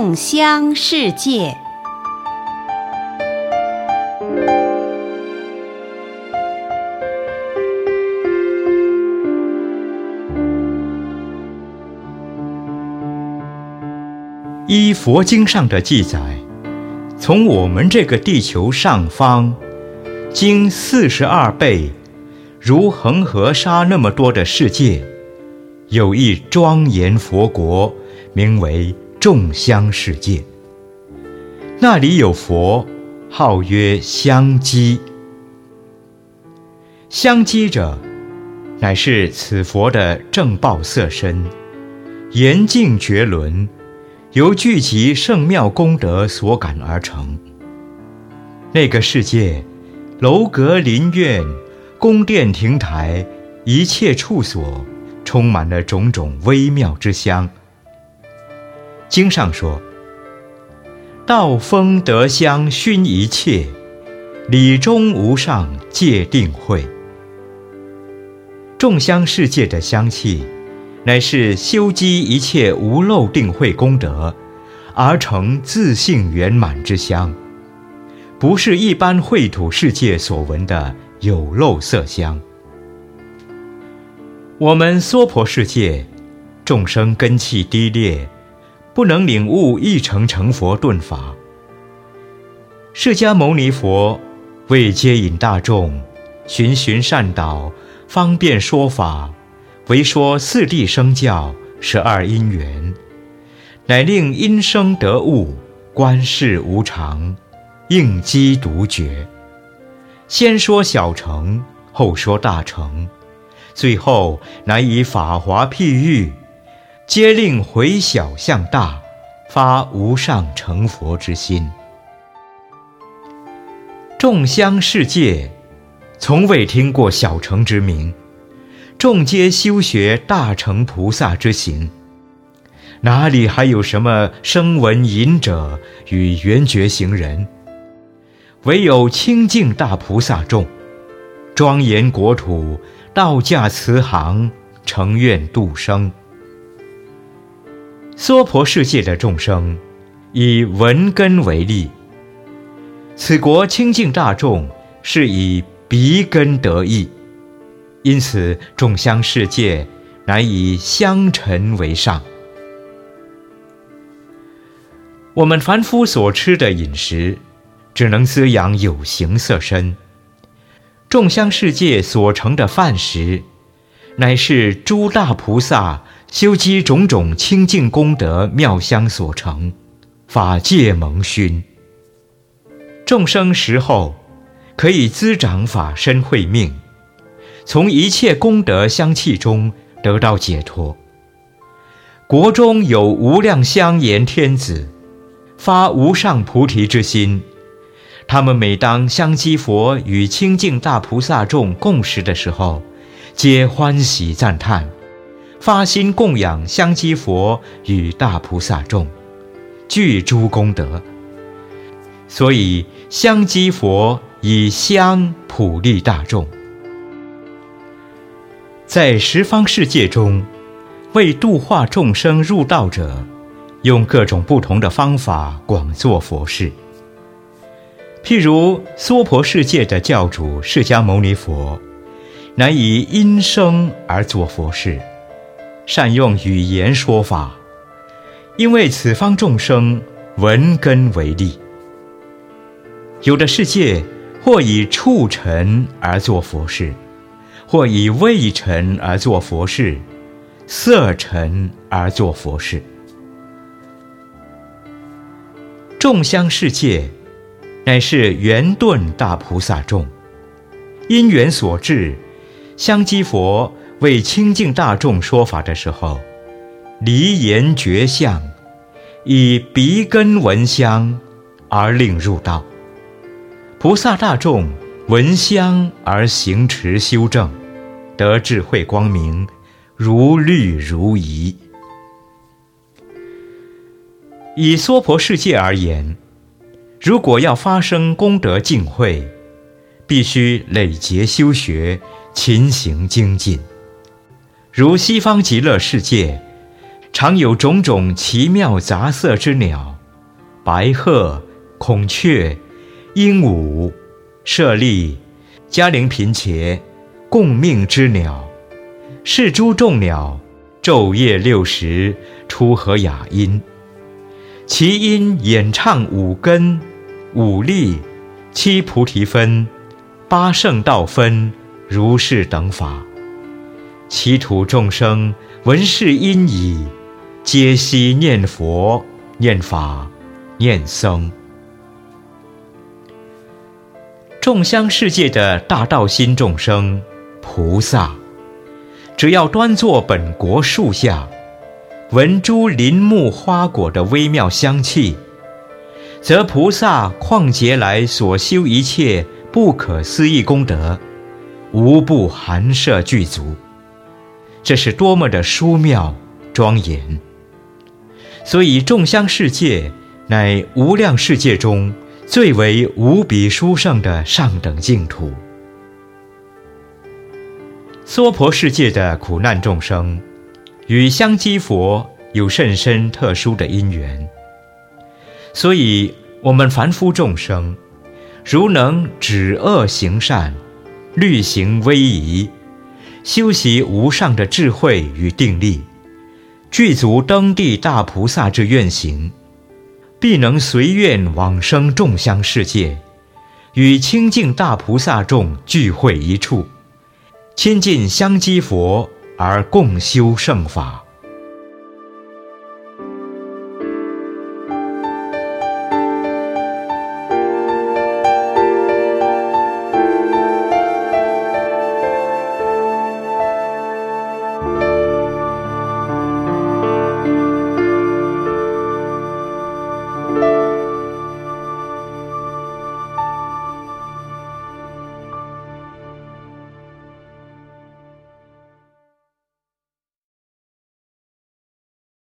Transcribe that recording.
众香世界。依佛经上的记载，从我们这个地球上方，经四十二倍，如恒河沙那么多的世界，有一庄严佛国，名为众香世界。那里有佛，号曰香积。香积者，乃是此佛的正报色身，严净绝伦。由聚集圣妙功德所感而成。那个世界，楼阁林苑、宫殿亭台，一切处所，充满了种种微妙之香。经上说：“道风德香熏一切，理中无上界定慧。”众香世界的香气。乃是修积一切无漏定慧功德，而成自性圆满之香，不是一般秽土世界所闻的有漏色香。我们娑婆世界，众生根气低劣，不能领悟一成成佛顿法。释迦牟尼佛为接引大众，循循善导，方便说法。为说四谛生教，十二因缘，乃令因生得悟，观世无常，应机独觉。先说小乘，后说大乘，最后乃以法华譬喻，皆令回小向大，发无上成佛之心。众香世界，从未听过小乘之名。众皆修学大乘菩萨之行，哪里还有什么声闻隐者与缘觉行人？唯有清净大菩萨众，庄严国土，道驾慈航，成愿度生。娑婆世界的众生，以闻根为例。此国清净大众是以鼻根得益。因此，众香世界乃以香尘为上。我们凡夫所吃的饮食，只能滋养有形色身；众香世界所成的饭食，乃是诸大菩萨修积种种清净功德妙香所成，法界蒙熏。众生食后，可以滋长法身慧命。从一切功德香气中得到解脱。国中有无量香严天子，发无上菩提之心。他们每当香积佛与清净大菩萨众共食的时候，皆欢喜赞叹，发心供养香积佛与大菩萨众，具诸功德。所以香积佛以香普利大众。在十方世界中，为度化众生入道者，用各种不同的方法广做佛事。譬如娑婆世界的教主释迦牟尼佛，乃以音声而作佛事，善用语言说法，因为此方众生闻根为利。有的世界或以触尘而作佛事。或以味尘而作佛事，色尘而作佛事。众香世界，乃是圆顿大菩萨众，因缘所致，香积佛为清净大众说法的时候，离言绝相，以鼻根闻香而令入道。菩萨大众闻香而行持修正。得智慧光明，如律如仪。以娑婆世界而言，如果要发生功德净慧，必须累劫修学，勤行精进。如西方极乐世界，常有种种奇妙杂色之鸟，白鹤、孔雀、鹦鹉、舍利、嘉陵频伽，共命之鸟，是诸众鸟，昼夜六时出和雅音。其音演唱五根、五力、七菩提分、八圣道分、如是等法。其土众生闻是音已，皆悉念佛、念法、念僧。众香世界的大道心众生、菩萨，只要端坐本国树下，闻诸林木花果的微妙香气，则菩萨旷劫来所修一切不可思议功德，无不含摄具足。这是多么的殊妙庄严！所以众香世界乃无量世界中最为无比殊胜的上等净土。娑婆世界的苦难众生，与香积佛有甚深特殊的因缘。所以，我们凡夫众生，如能止恶行善，律行威仪。修习无上的智慧与定力，具足登地大菩萨之愿行，必能随愿往生众香世界，与清净大菩萨众聚会一处，亲近相积佛而共修圣法。